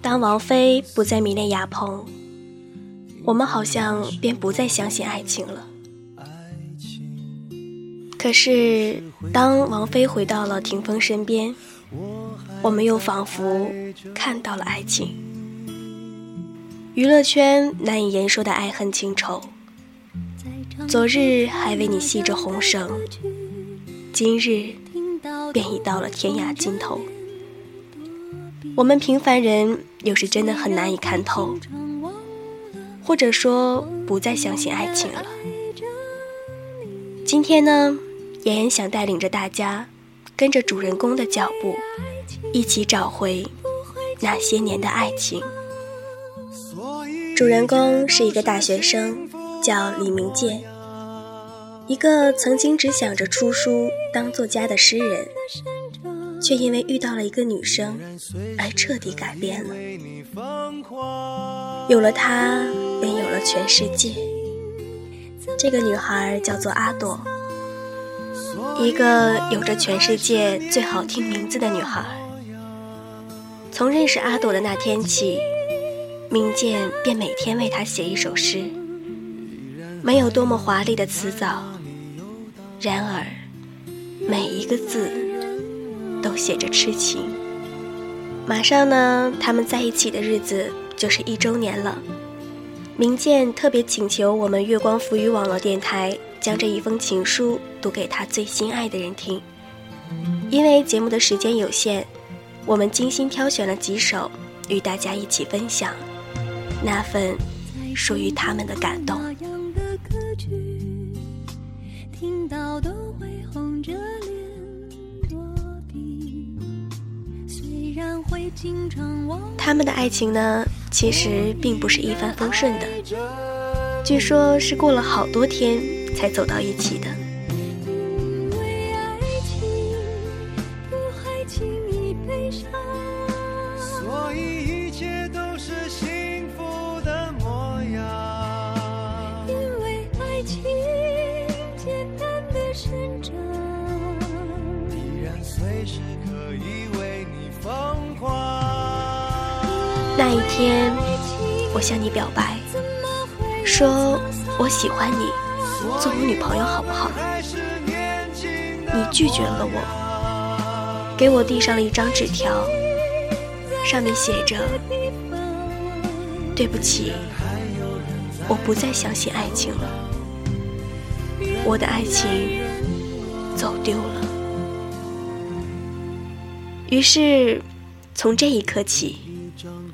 当王菲不再迷恋亚鹏，我们好像便不再相信爱情了。可是，当王菲回到了霆锋身边，我们又仿佛看到了爱情。娱乐圈难以言说的爱恨情仇，昨日还为你系着红绳，今日便已到了天涯尽头。我们平凡人有时真的很难以看透，或者说不再相信爱情了。今天呢？妍妍想带领着大家，跟着主人公的脚步，一起找回那些年的爱情。主人公是一个大学生，叫李明建，一个曾经只想着出书当作家的诗人，却因为遇到了一个女生而彻底改变了。有了她，便有了全世界。这个女孩叫做阿朵。一个有着全世界最好听名字的女孩。从认识阿朵的那天起，明建便每天为她写一首诗。没有多么华丽的词藻，然而每一个字都写着痴情。马上呢，他们在一起的日子就是一周年了。明建特别请求我们月光浮语网络电台。将这一封情书读给他最心爱的人听，因为节目的时间有限，我们精心挑选了几首，与大家一起分享那份属于他们的感动。听到都会红着脸他们的爱情呢，其实并不是一帆风顺的，据说是过了好多天。才走到一起的。天，我向你表白，说我喜欢你。做我女朋友好不好？你拒绝了我，给我递上了一张纸条，上面写着：“对不起，我不再相信爱情了，我的爱情走丢了。”于是，从这一刻起，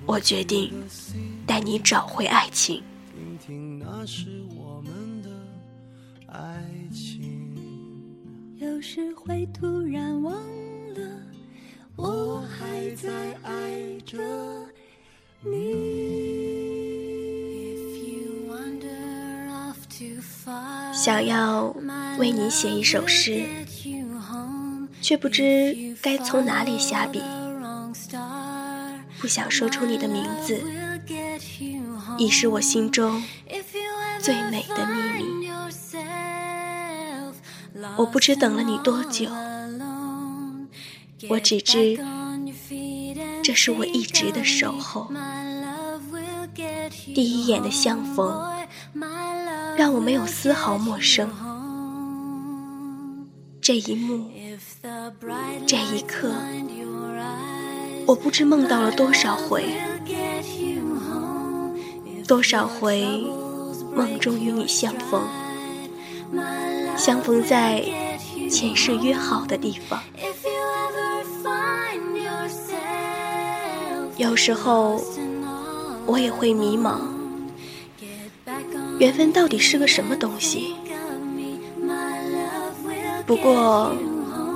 我决定带你找回爱情。是会突然忘了，我还在爱着你。想要为你写一首诗，却不知该从哪里下笔。不想说出你的名字，已是我心中最美的秘密。我不知等了你多久，我只知这是我一直的守候。第一眼的相逢，让我没有丝毫陌生。这一幕，这一刻，我不知梦到了多少回，多少回梦中与你相逢。相逢在前世约好的地方。有时候我也会迷茫，缘分到底是个什么东西？不过，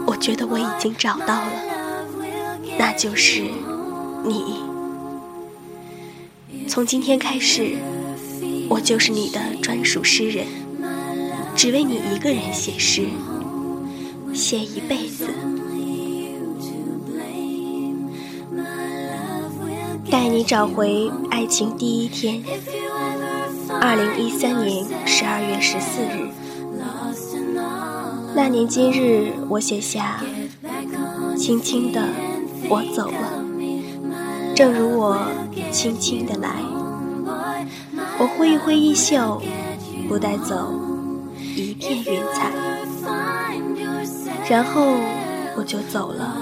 我觉得我已经找到了，那就是你。从今天开始，我就是你的专属诗人。只为你一个人写诗，写一辈子，带你找回爱情第一天。二零一三年十二月十四日，那年今日，我写下，轻轻的，我走了，正如我轻轻的来，我挥一挥衣袖，不带走一片云彩，然后我就走了，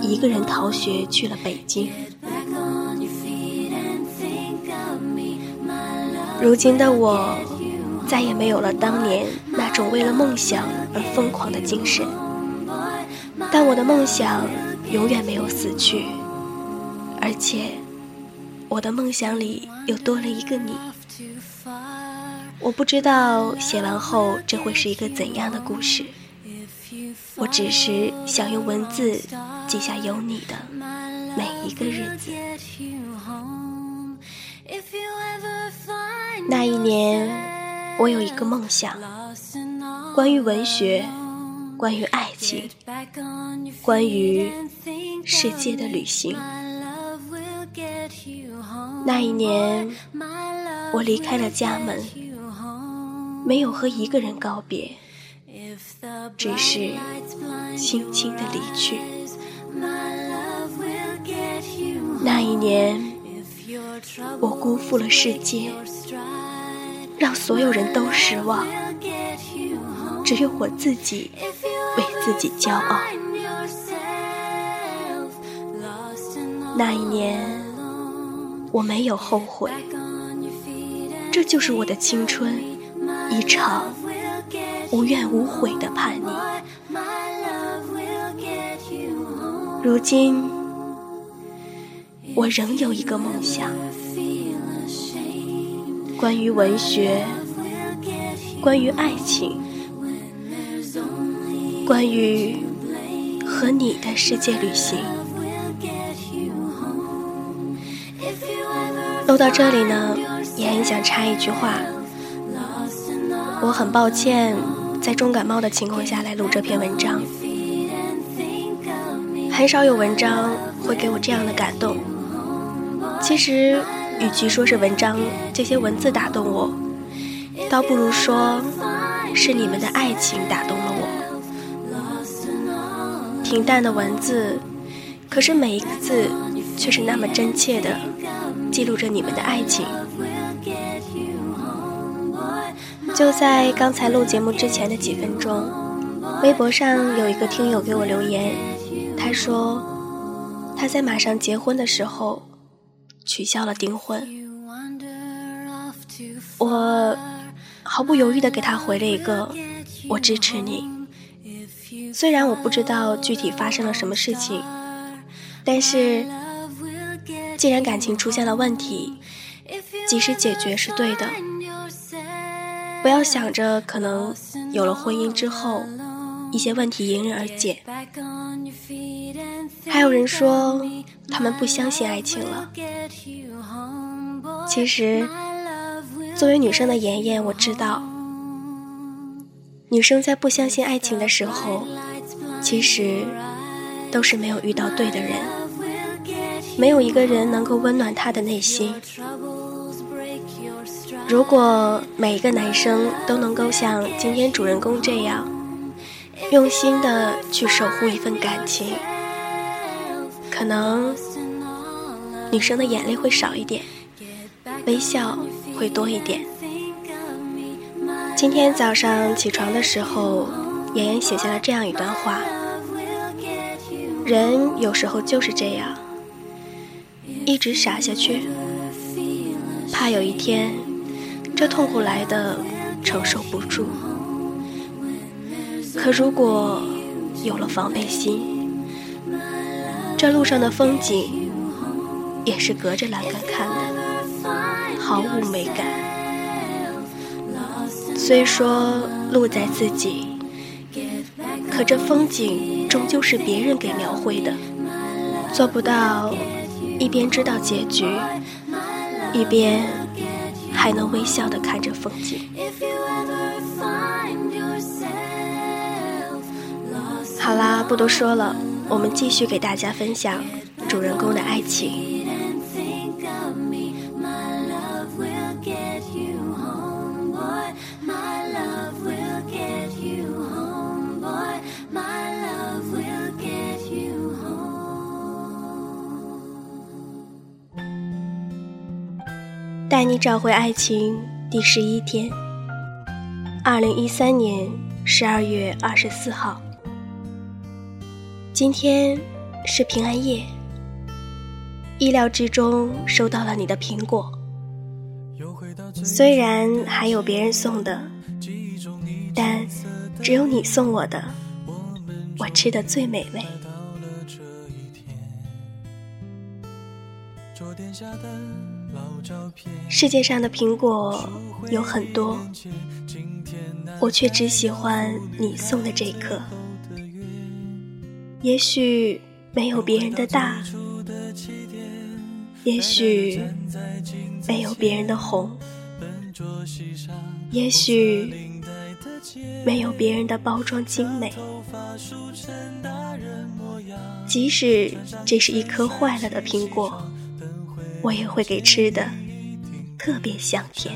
一个人逃学去了北京。如今的我，再也没有了当年那种为了梦想而疯狂的精神，但我的梦想永远没有死去。而且，我的梦想里又多了一个你。我不知道写完后这会是一个怎样的故事。我只是想用文字记下有你的每一个日子。那一年，我有一个梦想，关于文学，关于爱情，关于世界的旅行。那一年，我离开了家门，没有和一个人告别，只是轻轻的离去。那一年，我辜负了世界，让所有人都失望，只有我自己为自己骄傲。那一年。我没有后悔，这就是我的青春，一场无怨无悔的叛逆。如今，我仍有一个梦想，关于文学，关于爱情，关于和你的世界旅行。录到这里呢，也很想插一句话。我很抱歉，在重感冒的情况下来录这篇文章。很少有文章会给我这样的感动。其实，与其说是文章这些文字打动我，倒不如说是你们的爱情打动了我。平淡的文字，可是每一个字却是那么真切的。记录着你们的爱情。就在刚才录节目之前的几分钟，微博上有一个听友给我留言，他说他在马上结婚的时候取消了订婚。我毫不犹豫地给他回了一个“我支持你”。虽然我不知道具体发生了什么事情，但是。既然感情出现了问题，及时解决是对的。不要想着可能有了婚姻之后，一些问题迎刃而解。还有人说他们不相信爱情了。其实，作为女生的妍妍，我知道，女生在不相信爱情的时候，其实都是没有遇到对的人。没有一个人能够温暖他的内心。如果每一个男生都能够像今天主人公这样，用心的去守护一份感情，可能女生的眼泪会少一点，微笑会多一点。今天早上起床的时候，妍妍写下了这样一段话：人有时候就是这样。一直傻下去，怕有一天这痛苦来的承受不住。可如果有了防备心，这路上的风景也是隔着栏杆看的，毫无美感。虽说路在自己，可这风景终究是别人给描绘的，做不到。一边知道结局，一边还能微笑的看着风景。好啦，不多说了，我们继续给大家分享主人公的爱情。带你找回爱情第十一天，二零一三年十二月二十四号。今天是平安夜，意料之中收到了你的苹果，虽然还有别人送的，但只有你送我的，我吃的最美味。世界上的苹果有很多，我却只喜欢你送的这颗。也许没有别人的大，也许没有别人的红，也许没有别人的包装精美。即使这是一颗坏了的苹果。我也会给吃的特别香甜，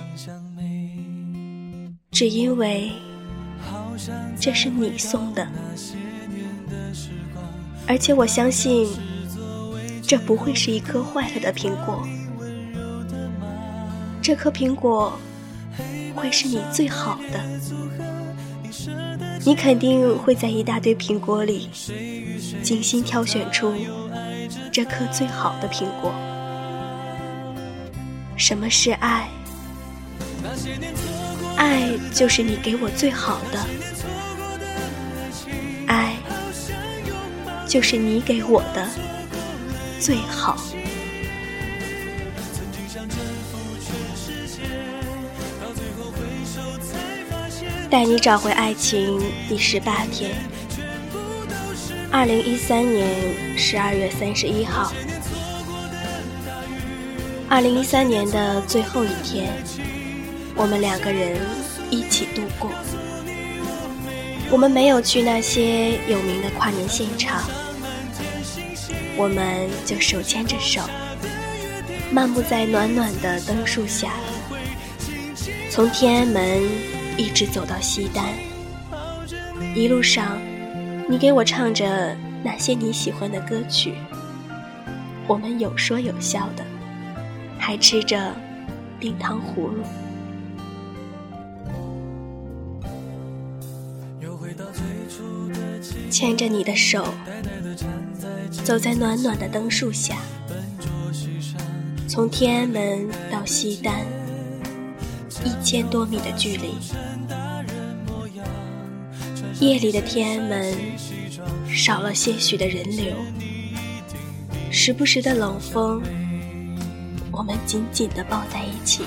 只因为这是你送的，而且我相信这不会是一颗坏了的苹果，这颗苹果会是你最好的，你肯定会在一大堆苹果里精心挑选出这颗最好的苹果。什么是爱？爱就是你给我最好的，爱就是你给我的最好。带你找回爱情第十八天，二零一三年十二月三十一号。二零一三年的最后一天，我们两个人一起度过。我们没有去那些有名的跨年现场，我们就手牵着手，漫步在暖暖的灯树下，从天安门一直走到西单。一路上，你给我唱着那些你喜欢的歌曲，我们有说有笑的。还吃着冰糖葫芦，牵着你的手，走在暖暖的灯树下，从天安门到西单，一千多米的距离。夜里的天安门少了些许的人流，时不时的冷风。我们紧紧地抱在一起，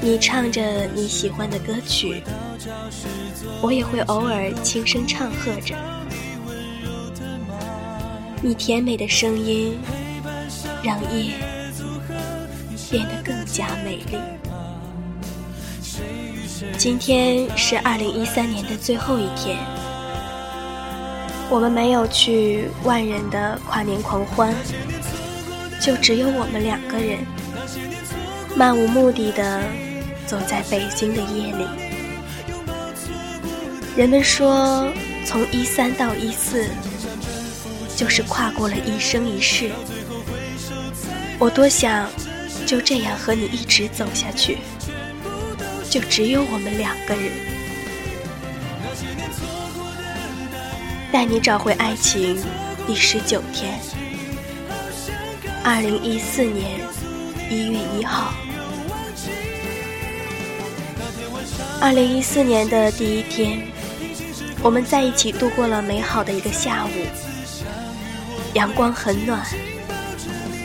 你唱着你喜欢的歌曲，我也会偶尔轻声唱和着。你甜美的声音，让夜变得更加美丽。今天是二零一三年的最后一天，我们没有去万人的跨年狂欢。就只有我们两个人，漫无目的的走在北京的夜里。人们说，从一三到一四，就是跨过了一生一世。我多想就这样和你一直走下去，就只有我们两个人，带你找回爱情第十九天。二零一四年一月一号，二零一四年的第一天，我们在一起度过了美好的一个下午。阳光很暖，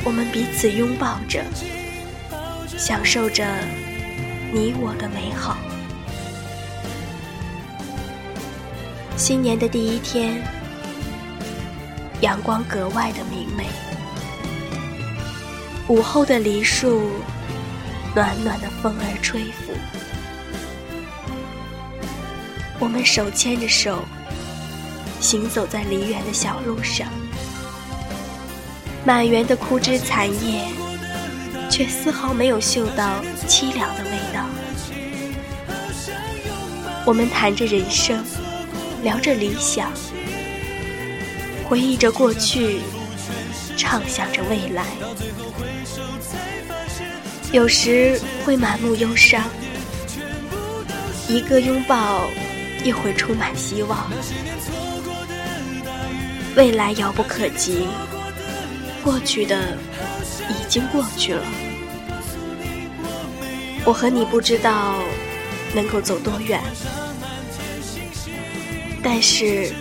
我们彼此拥抱着，享受着你我的美好。新年的第一天，阳光格外的明媚。午后的梨树，暖暖的风儿吹拂，我们手牵着手，行走在梨园的小路上，满园的枯枝残叶，却丝毫没有嗅到凄凉的味道。我们谈着人生，聊着理想，回忆着过去。畅想着未来。有时会满目忧伤，一个拥抱又会充满希望。未来遥不可及，过去的已经过去了。我和你不知道能够走多远，但是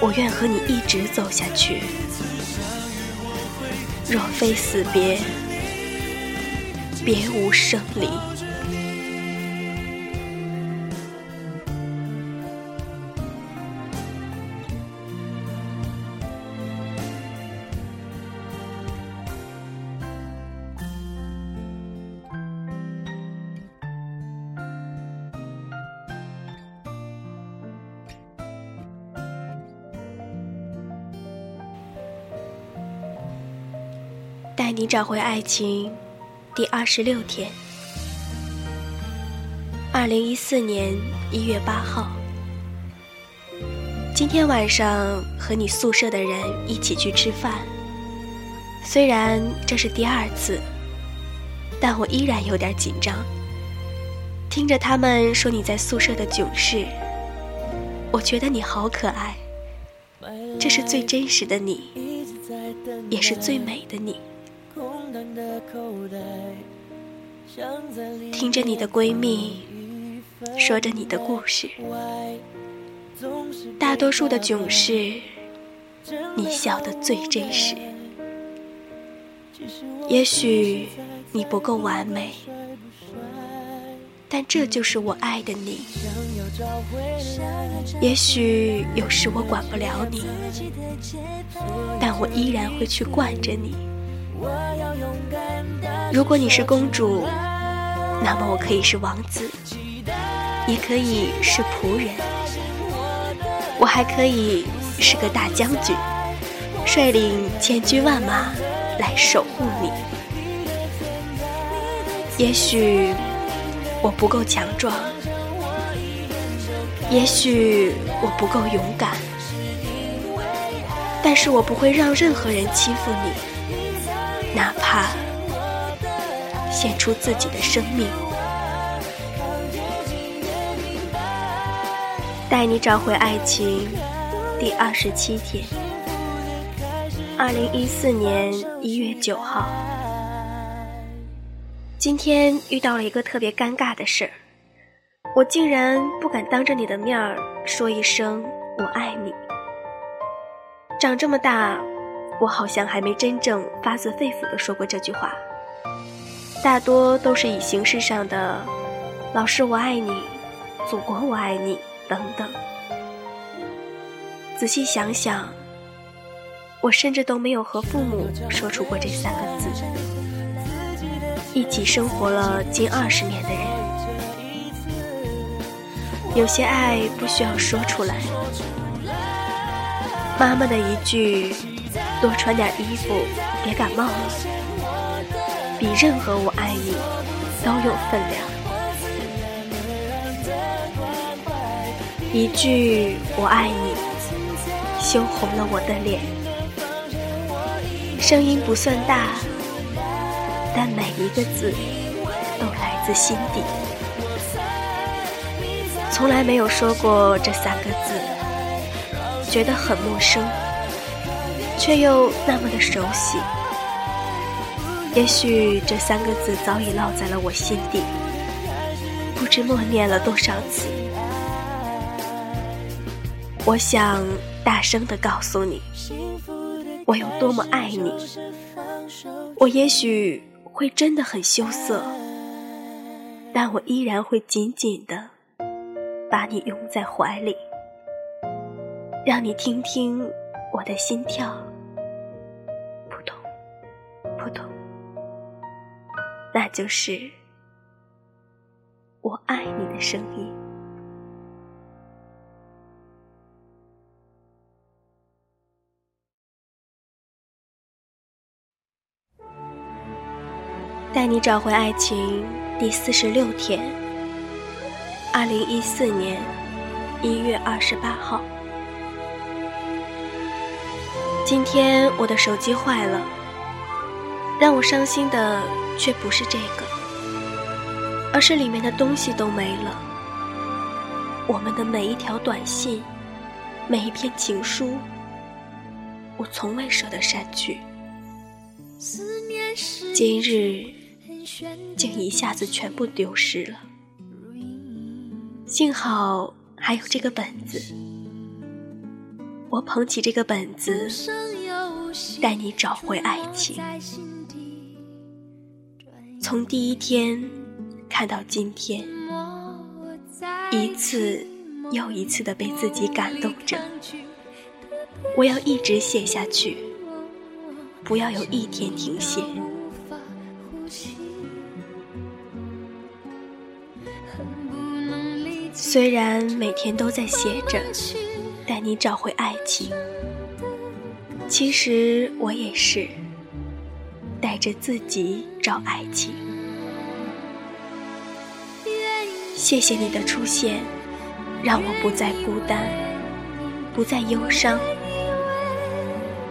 我愿和你一直走下去。若非死别，别无生离。带你找回爱情，第二十六天。二零一四年一月八号，今天晚上和你宿舍的人一起去吃饭。虽然这是第二次，但我依然有点紧张。听着他们说你在宿舍的囧事，我觉得你好可爱。这是最真实的你，也是最美的你。听着你的闺蜜说着你的故事，大多数的囧事，你笑得最真实。也许你不够完美，但这就是我爱的你。也许有时我管不了你，但我依然会去惯着你。如果你是公主，那么我可以是王子，也可以是仆人，我还可以是个大将军，率领千军万马来守护你。也许我不够强壮，也许我不够勇敢，但是我不会让任何人欺负你。哪怕献出自己的生命，带你找回爱情，第二十七天，二零一四年一月九号，今天遇到了一个特别尴尬的事儿，我竟然不敢当着你的面儿说一声我爱你。长这么大。我好像还没真正发自肺腑的说过这句话，大多都是以形式上的“老师我爱你”“祖国我爱你”等等。仔细想想，我甚至都没有和父母说出过这三个字。一起生活了近二十年的人，有些爱不需要说出来。妈妈的一句。多穿点衣服，别感冒了。比任何我爱你都有分量。一句我爱你，羞红了我的脸。声音不算大，但每一个字都来自心底。从来没有说过这三个字，觉得很陌生。却又那么的熟悉，也许这三个字早已烙在了我心底，不知默念了多少次。我想大声的告诉你，我有多么爱你。我也许会真的很羞涩，但我依然会紧紧的把你拥在怀里，让你听听我的心跳。那就是我爱你的声音。带你找回爱情第四十六天，二零一四年一月二十八号。今天我的手机坏了，让我伤心的却不是这个，而是里面的东西都没了。我们的每一条短信，每一篇情书，我从未舍得删去。今日竟一下子全部丢失了，幸好还有这个本子。我捧起这个本子，带你找回爱情。从第一天看到今天，一次又一次的被自己感动着。我要一直写下去，不要有一天停歇。虽然每天都在写着。带你找回爱情，其实我也是带着自己找爱情。谢谢你的出现，让我不再孤单，不再忧伤。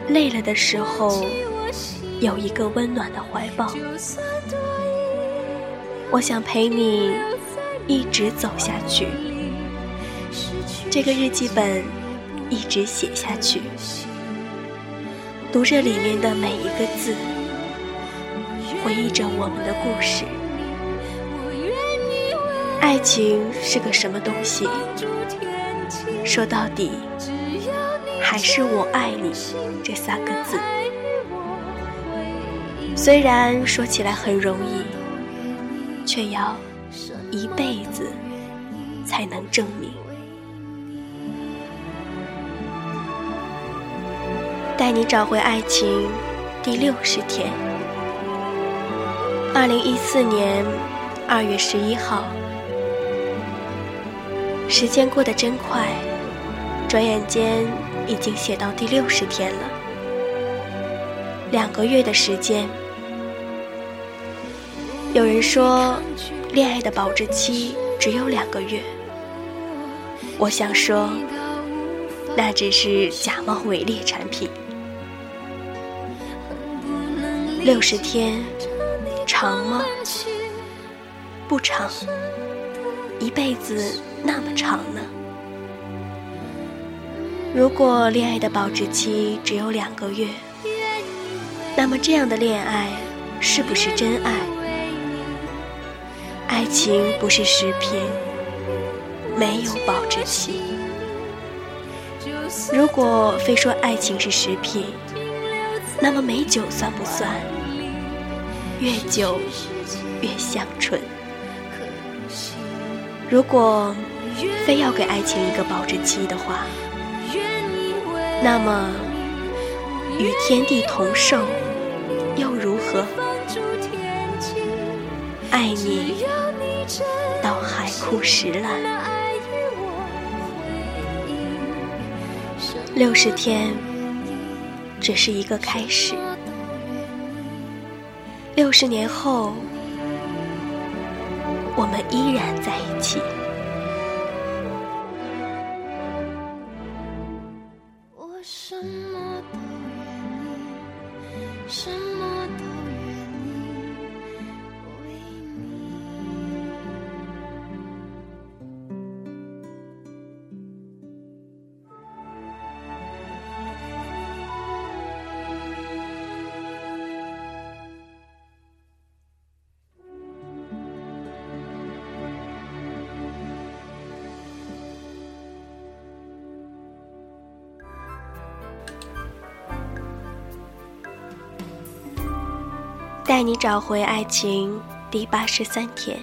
累了的时候，有一个温暖的怀抱。我想陪你一直走下去。这个日记本。一直写下去，读着里面的每一个字，回忆着我们的故事。爱情是个什么东西？说到底，还是我爱你这三个字。虽然说起来很容易，却要一辈子才能证明。带你找回爱情，第六十天。二零一四年二月十一号，时间过得真快，转眼间已经写到第六十天了。两个月的时间，有人说，恋爱的保质期只有两个月。我想说，那只是假冒伪劣产品。六十天，长吗？不长，一辈子那么长呢？如果恋爱的保质期只有两个月，那么这样的恋爱是不是真爱？爱情不是食品，没有保质期。如果非说爱情是食品，那么美酒算不算？越久越香醇。如果非要给爱情一个保质期的话，那么与天地同寿又如何？爱你到海枯石烂，六十天只是一个开始。六十年后，我们依然在一起。带你找回爱情第八十三天，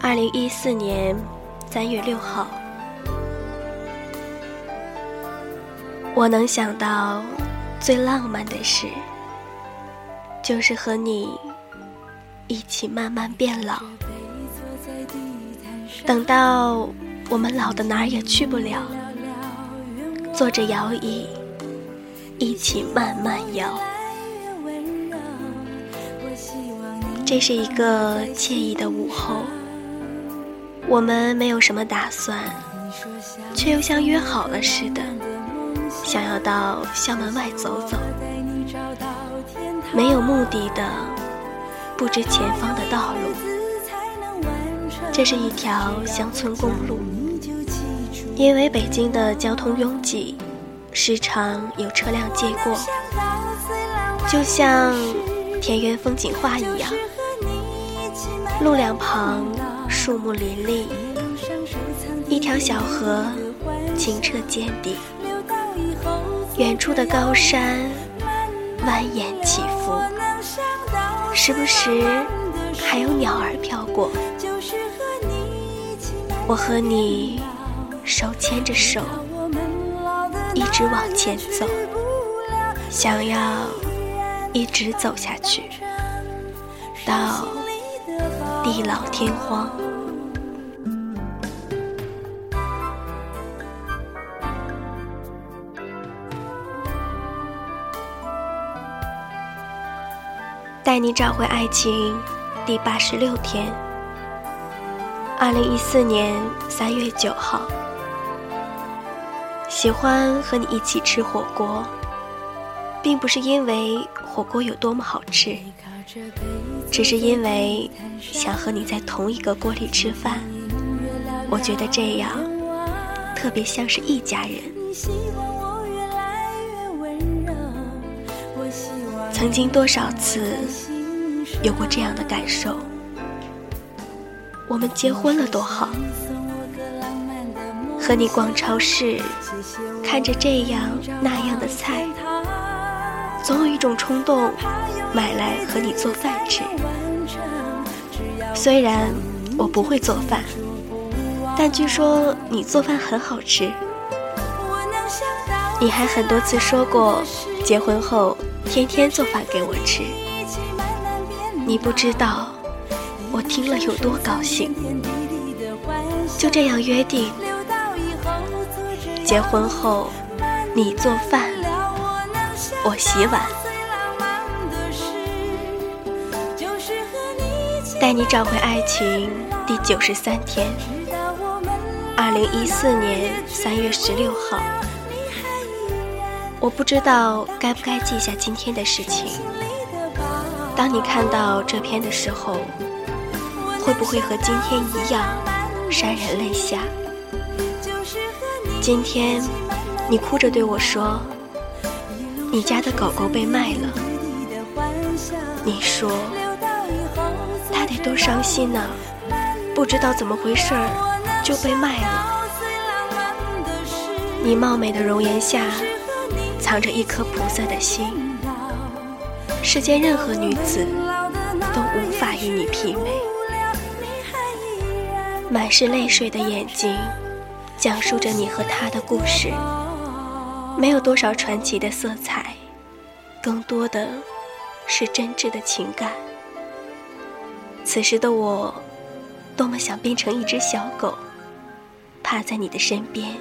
二零一四年三月六号，我能想到最浪漫的事，就是和你一起慢慢变老，等到我们老的哪儿也去不了，坐着摇椅，一起慢慢摇。这是一个惬意的午后，我们没有什么打算，却又像约好了似的，想要到校门外走走，没有目的的，不知前方的道路。这是一条乡村公路，因为北京的交通拥挤，时常有车辆经过，就像田园风景画一样，路两旁树木林立，一条小河。清澈见底，远处的高山蜿蜒起伏，时不时还有鸟儿飘过。我和你手牵着手，一直往前走，想要一直走下去，到地老天荒。带你找回爱情，第八十六天。二零一四年三月九号，喜欢和你一起吃火锅，并不是因为火锅有多么好吃，只是因为想和你在同一个锅里吃饭。我觉得这样特别像是一家人。曾经多少次有过这样的感受？我们结婚了多好，和你逛超市，看着这样那样的菜，总有一种冲动，买来和你做饭吃。虽然我不会做饭，但据说你做饭很好吃。你还很多次说过，结婚后。天天做饭给我吃，你不知道我听了有多高兴。就这样约定，结婚后你做饭，我洗碗，带你找回爱情第九十三天，二零一四年三月十六号。我不知道该不该记下今天的事情。当你看到这篇的时候，会不会和今天一样潸然泪下？今天，你哭着对我说：“你家的狗狗被卖了。”你说：“多伤心呢，不知道怎么回事儿就被卖了。”你貌美的容颜下。藏着一颗菩萨的心，世间任何女子都无法与你媲美。满是泪水的眼睛，讲述着你和他的故事，没有多少传奇的色彩，更多的是真挚的情感。此时的我，多么想变成一只小狗，趴在你的身边，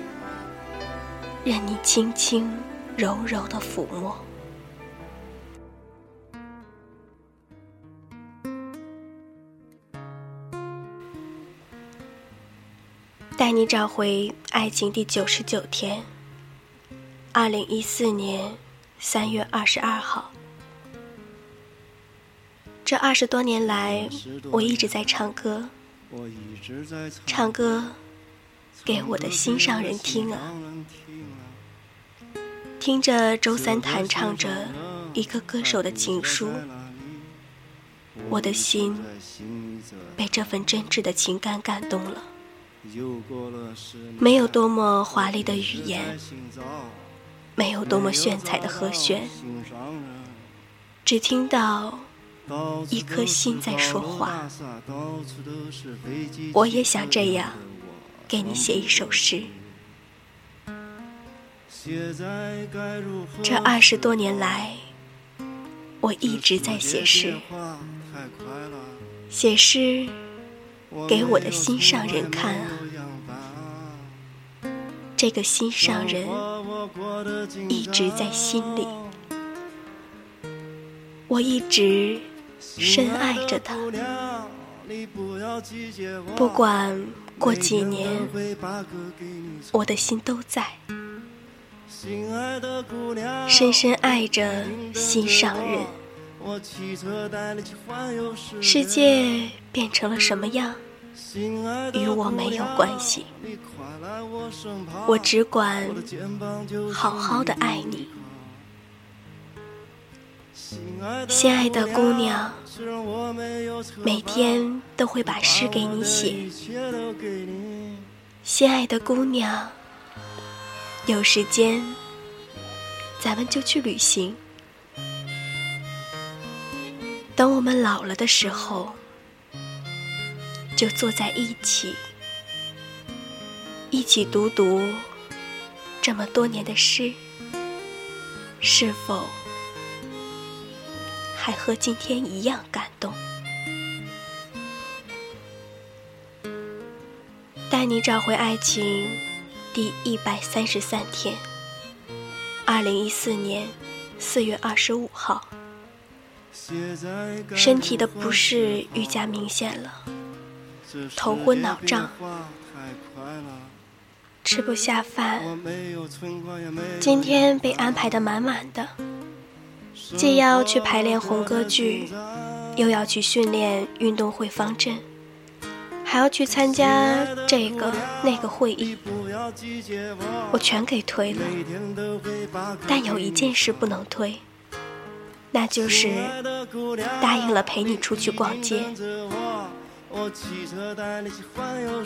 任你轻轻。柔柔的抚摸，带你找回爱情第九十九天。二零一四年三月二十二号，这二十多年来，我一直在唱歌，唱歌给我的心上人听啊。听着周三弹唱着一个歌手的情书，我的心被这份真挚的情感感动了。没有多么华丽的语言，没有多么炫彩的和弦，只听到一颗心在说话。我也想这样，给你写一首诗。这二十多年来，我一直在写诗，写诗给我的心上人看啊。这个心上人一直在心里，我一直深爱着他。不管过几年，我的心都在。深深爱着心上人。世界变成了什么样，与我没有关系。我只管好好的爱你，心爱的姑娘。每天都会把诗给你写，心爱的姑娘。有时间，咱们就去旅行。等我们老了的时候，就坐在一起，一起读读这么多年的诗，是否还和今天一样感动？带你找回爱情，第一百三十三天，二零一四年四月二十五号。身体的不适愈加明显了，头昏脑胀，吃不下饭。今天被安排的满满的，既要去排练红歌剧，又要去训练运动会方阵，还要去参加这个那个会议，我全给推了。但有一件事不能推。那就是答应了陪你出去逛街。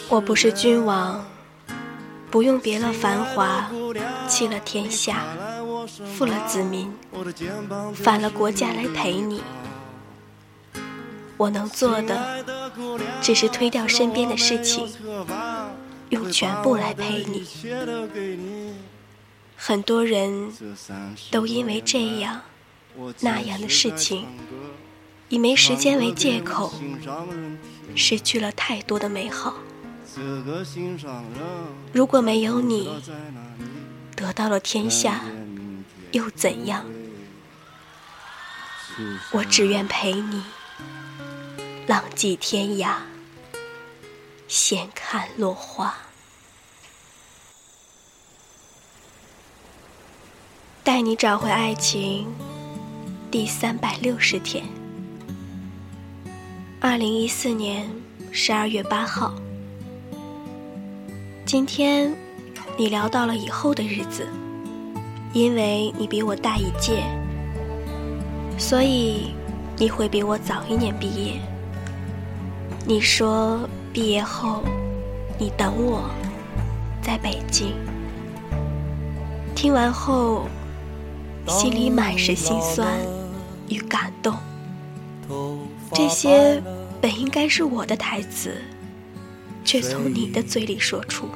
我不是君王，不用别了繁华，弃了天下，负了子民，反了国家来陪你。我能做的，只是推掉身边的事情，用全部来陪你。很多人都因为这样。那样的事情，以没时间为借口，失去了太多的美好。如果没有你，得到了天下，又怎样？我只愿陪你，浪迹天涯，闲看落花，带你找回爱情。第三百六十天，二零一四年十二月八号。今天，你聊到了以后的日子，因为你比我大一届，所以你会比我早一年毕业。你说毕业后，你等我，在北京。听完后，心里满是心酸。与感动，这些本应该是我的台词，却从你的嘴里说出。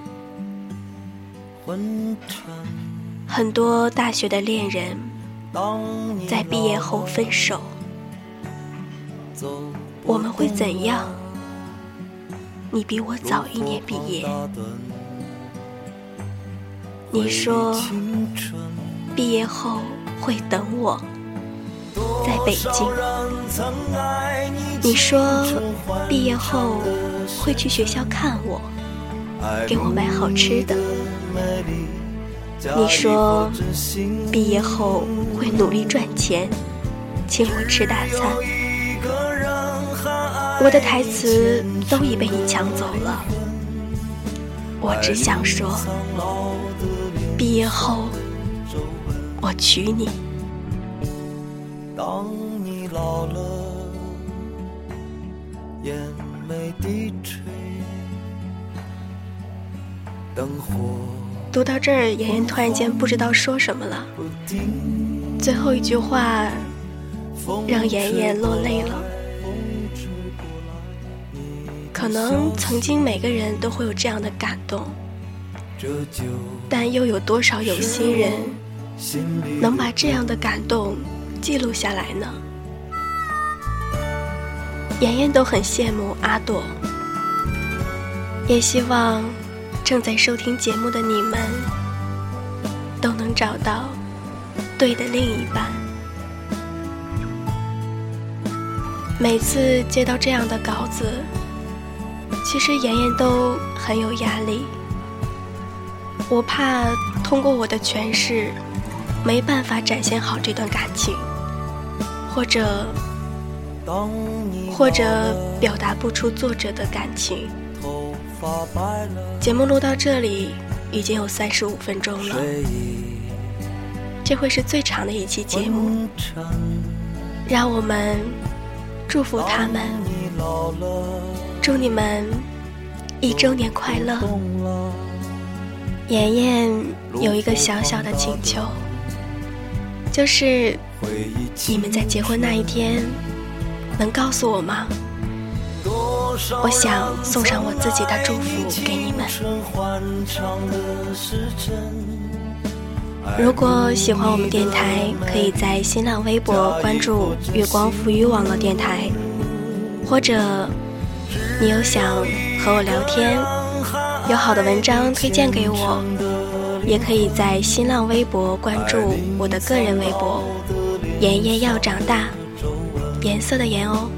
很多大学的恋人，在毕业后分手，我们会怎样？你比我早一年毕业，你说毕业后会等我。在北京，你说毕业后会去学校看我，给我买好吃的。你说毕业后会努力赚钱，请我吃大餐。我的台词都已被你抢走了，我只想说，毕业后我娶你。当你老了，眼眉低垂，灯火。读到这儿，妍妍突然间不知道说什么了。最后一句话让妍妍落泪了。可能曾经每个人都会有这样的感动，但又有多少有心人能把这样的感动？记录下来呢。妍妍都很羡慕阿朵，也希望正在收听节目的你们都能找到对的另一半。每次接到这样的稿子，其实妍妍都很有压力，我怕通过我的诠释，没办法展现好这段感情，或者，或者表达不出作者的感情。节目录到这里已经有三十五分钟了，这会是最长的一期节目。让我们祝福他们，祝你们一周年快乐。妍妍有一个小小的请求，就是你们在结婚那一天能告诉我吗？我想送上我自己的祝福给你们。如果喜欢我们电台，可以在新浪微博关注“月光浮语网络电台”，或者你有想和我聊天。有好的文章推荐给我，也可以在新浪微博关注我的个人微博“妍妍要长大”，颜色的颜哦。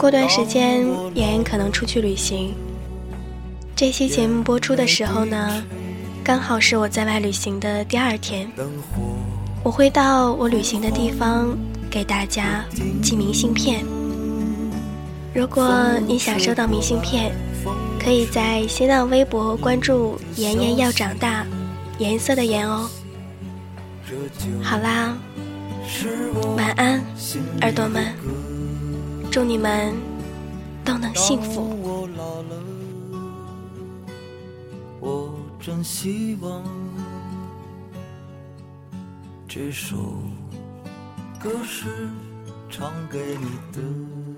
过段时间，妍妍可能出去旅行。这期节目播出的时候呢，刚好是我在外旅行的第二天。我会到我旅行的地方给大家寄明信片。如果你想收到明信片，可以在新浪微博关注“妍妍要长大”，颜色的颜哦。好啦，晚安，耳朵们，祝你们都能幸福。我真希望这首歌是唱给你的。